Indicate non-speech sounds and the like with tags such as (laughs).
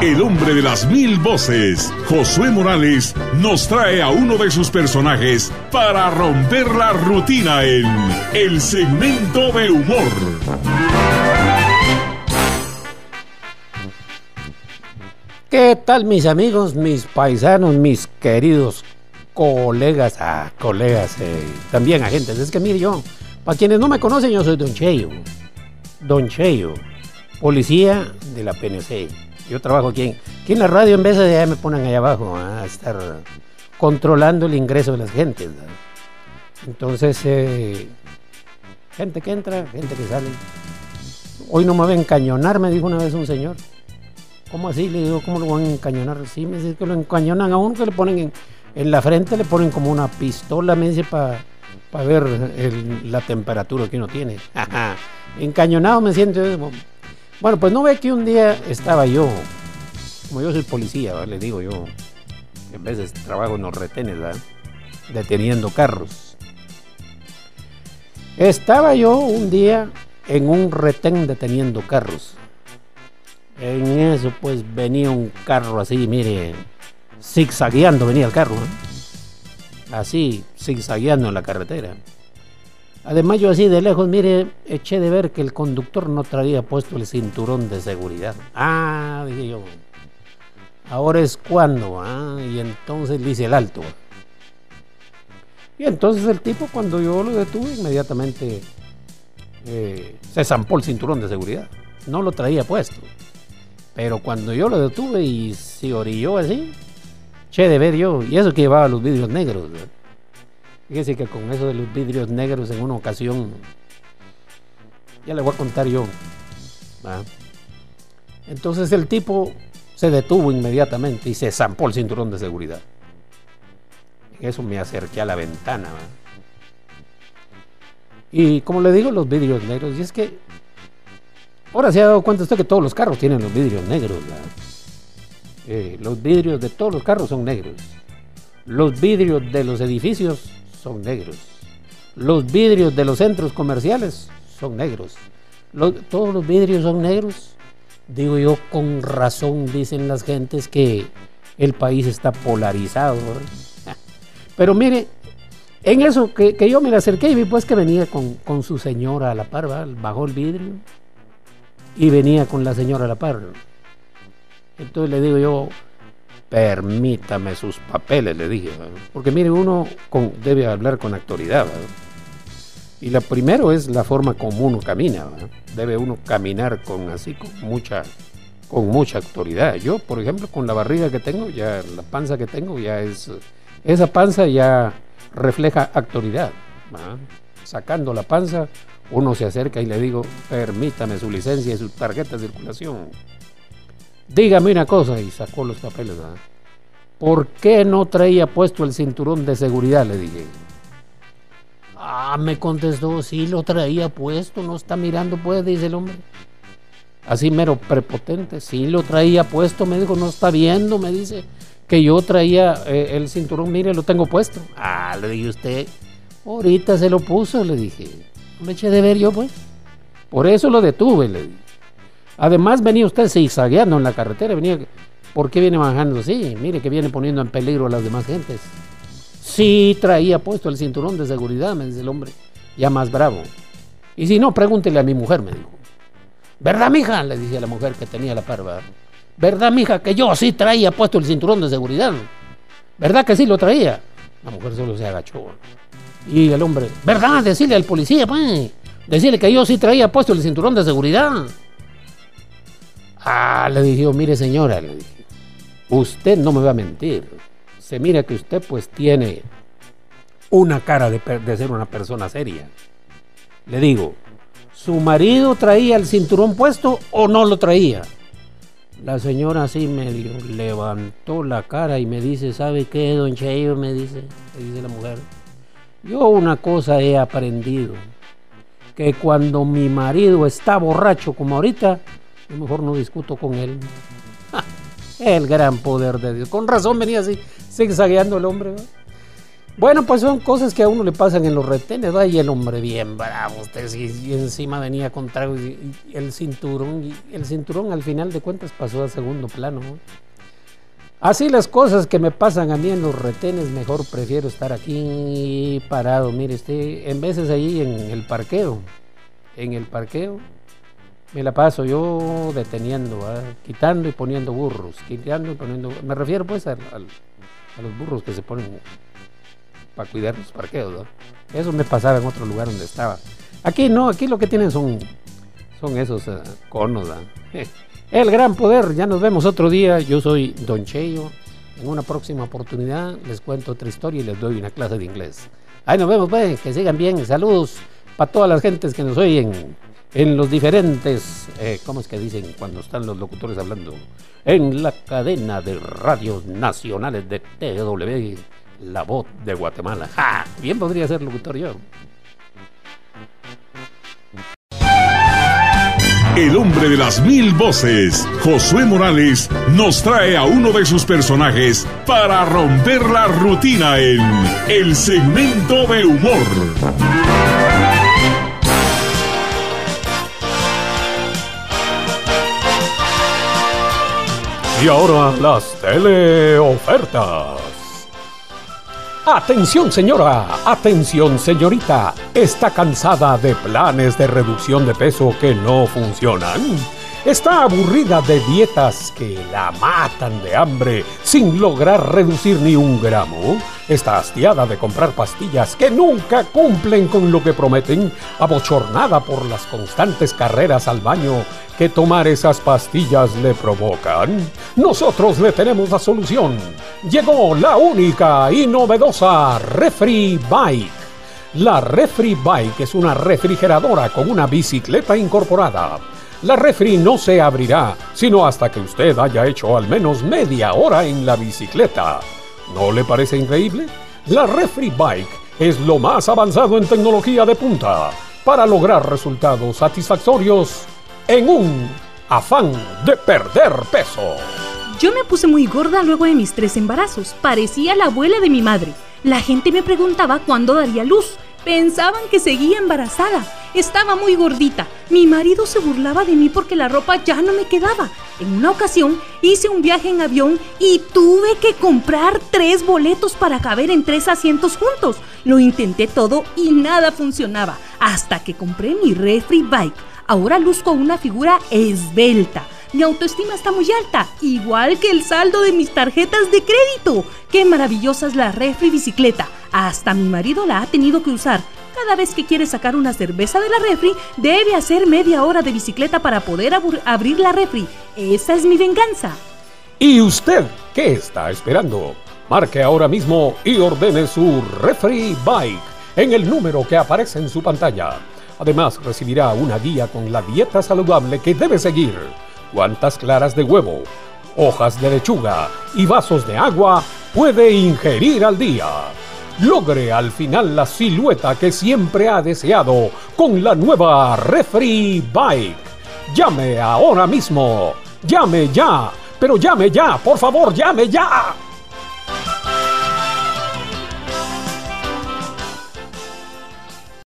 El hombre de las mil voces, Josué Morales, nos trae a uno de sus personajes para romper la rutina en el segmento de humor. ¿Qué tal mis amigos, mis paisanos, mis queridos colegas, ah, colegas, eh, también agentes? Es que mire yo, para quienes no me conocen, yo soy Don Cheyo. Don Cheyo, policía de la PNC. Yo trabajo aquí en, la radio en vez de allá me ponen allá abajo a estar controlando el ingreso de las gentes. Entonces, eh, gente que entra, gente que sale. Hoy no me va a encañonar, me dijo una vez un señor. ¿Cómo así? Le digo, ¿cómo lo van a encañonar? Sí, me dice que lo encañonan a uno, que le ponen en, la frente, le ponen como una pistola, me dice, para ver la temperatura que uno tiene. (laughs) Encañonado me siento. Bueno, pues no ve que un día estaba yo, como yo soy policía, le digo yo, en veces trabajo en los retenes, ¿verdad? deteniendo carros. Estaba yo un día en un retén deteniendo carros. En eso pues venía un carro así, mire, zigzagueando venía el carro, ¿eh? así, zigzagueando en la carretera. Además yo así de lejos, mire, eché de ver que el conductor no traía puesto el cinturón de seguridad. Ah, dije yo, ahora es cuando, ah, y entonces le hice el alto. Y entonces el tipo cuando yo lo detuve inmediatamente eh, se zampó el cinturón de seguridad. No lo traía puesto. Pero cuando yo lo detuve y se orilló así, eché de ver yo, y eso que llevaba los vidrios negros. Fíjese que con eso de los vidrios negros en una ocasión, ya le voy a contar yo. Entonces el tipo se detuvo inmediatamente y se zampó el cinturón de seguridad. Eso me acerqué a la ventana. Y como le digo, los vidrios negros. Y es que ahora se ha dado cuenta usted que todos los carros tienen los vidrios negros. Eh, los vidrios de todos los carros son negros. Los vidrios de los edificios son negros. Los vidrios de los centros comerciales son negros. todos los vidrios son negros. Digo yo, con razón dicen las gentes que el país está polarizado. (laughs) Pero mire, en eso que, yo me le acerqué y vi pues que venía con, su señora a la par, bajó el vidrio y venía con la señora a la par. Entonces le digo yo, permítame sus papeles, le dije. Porque mire, uno debe hablar con autoridad. Y la primero es la forma como uno camina. Debe uno caminar con así, con mucha, con mucha autoridad. Yo, por ejemplo, con la barriga que tengo, ya la panza que tengo, ya es, esa panza ya refleja autoridad. Sacando la panza, uno se acerca y le digo, permítame su licencia y su tarjeta de circulación. Dígame una cosa, y sacó los papeles. ¿Por qué no traía puesto el cinturón de seguridad? Le dije. Ah, me contestó, sí lo traía puesto, no está mirando, pues, dice el hombre. Así mero prepotente, sí lo traía puesto, me dijo, no está viendo, me dice que yo traía eh, el cinturón, mire, lo tengo puesto. Ah, le dije usted, ahorita se lo puso, le dije. Me eché de ver yo, pues. Por eso lo detuve, le dije. Además venía usted zigzagueando en la carretera, venía, ¿por qué viene manejando así? Mire que viene poniendo en peligro a las demás gentes. Sí traía puesto el cinturón de seguridad, me dice el hombre, ya más bravo. Y si no, pregúntele a mi mujer, me dijo. ¿Verdad, mija? Le dije a la mujer que tenía la parva. ¿Verdad, mija, que yo sí traía puesto el cinturón de seguridad? ¿Verdad que sí lo traía? La mujer solo se agachó. Y el hombre, ¿verdad? Decirle al policía, pues. Decirle que yo sí traía puesto el cinturón de seguridad. Ah, le dije, mire señora, le dije, usted no me va a mentir. Se mira que usted pues tiene una cara de, ser una persona seria. Le digo, ¿su marido traía el cinturón puesto o no lo traía? La señora así medio levantó la cara y me dice, ¿sabe qué, don Cheyo? Me dice, me dice la mujer. Yo una cosa he aprendido, que cuando mi marido está borracho como ahorita, lo mejor no discuto con él. El gran poder de Dios. Con razón venía así, zigzagueando el hombre. Bueno, pues son cosas que a uno le pasan en los retenes, ¿va? y el hombre bien bravo, usted y, encima venía con trago y, el cinturón, y el cinturón al final de cuentas pasó a segundo plano. Así las cosas que me pasan a mí en los retenes, mejor prefiero estar aquí parado, mire usted, en veces ahí en el parqueo, en el parqueo, me la paso yo deteniendo, quitando y poniendo burros, quitando y poniendo, me refiero pues a los burros que se ponen para cuidar los parqueos. Eso me pasaba en otro lugar donde estaba. Aquí no, aquí lo que tienen son, son esos uh, conos. (laughs) El gran poder, ya nos vemos otro día. Yo soy Don Cheyo. En una próxima oportunidad les cuento otra historia y les doy una clase de inglés. Ahí nos vemos, pues, que sigan bien. Saludos para todas las gentes que nos oyen en los diferentes, eh, ¿cómo es que dicen cuando están los locutores hablando? En la cadena de radios nacionales de TW la voz de Guatemala. Bien podría ser locutor yo. El hombre de las mil voces, Josué Morales, nos trae a uno de sus personajes para romper la rutina en el segmento de humor. Y ahora las teleofertas. Atención señora, atención señorita, ¿está cansada de planes de reducción de peso que no funcionan? ¿Está aburrida de dietas que la matan de hambre sin lograr reducir ni un gramo? ¿Está hastiada de comprar pastillas que nunca cumplen con lo que prometen? ¿Abochornada por las constantes carreras al baño que tomar esas pastillas le provocan? Nosotros le tenemos la solución. Llegó la única y novedosa Refri Bike. La Refri Bike es una refrigeradora con una bicicleta incorporada la refri no se abrirá sino hasta que usted haya hecho al menos media hora en la bicicleta. ¿No le parece increíble? La refri bike es lo más avanzado en tecnología de punta para lograr resultados satisfactorios en un afán de perder peso. Yo me puse muy gorda luego de mis tres embarazos. Parecía la abuela de mi madre. La gente me preguntaba cuándo daría luz Pensaban que seguía embarazada. Estaba muy gordita. Mi marido se burlaba de mí porque la ropa ya no me quedaba. En una ocasión hice un viaje en avión y tuve que comprar tres boletos para caber en tres asientos juntos. Lo intenté todo y nada funcionaba. Hasta que compré mi refri bike. Ahora luzco una figura esbelta. Mi autoestima está muy alta, igual que el saldo de mis tarjetas de crédito. Qué maravillosa es la refri bicicleta. Hasta mi marido la ha tenido que usar. Cada vez que quiere sacar una cerveza de la refri, debe hacer media hora de bicicleta para poder abrir la refri. Esa es mi venganza. ¿Y usted qué está esperando? Marque ahora mismo y ordene su refri bike en el número que aparece en su pantalla. Además, recibirá una guía con la dieta saludable que debe seguir. Cuántas claras de huevo, hojas de lechuga y vasos de agua puede ingerir al día logre al final la silueta que siempre ha deseado con la nueva Refree Bike. Llame ahora mismo. Llame ya. Pero llame ya, por favor, llame ya.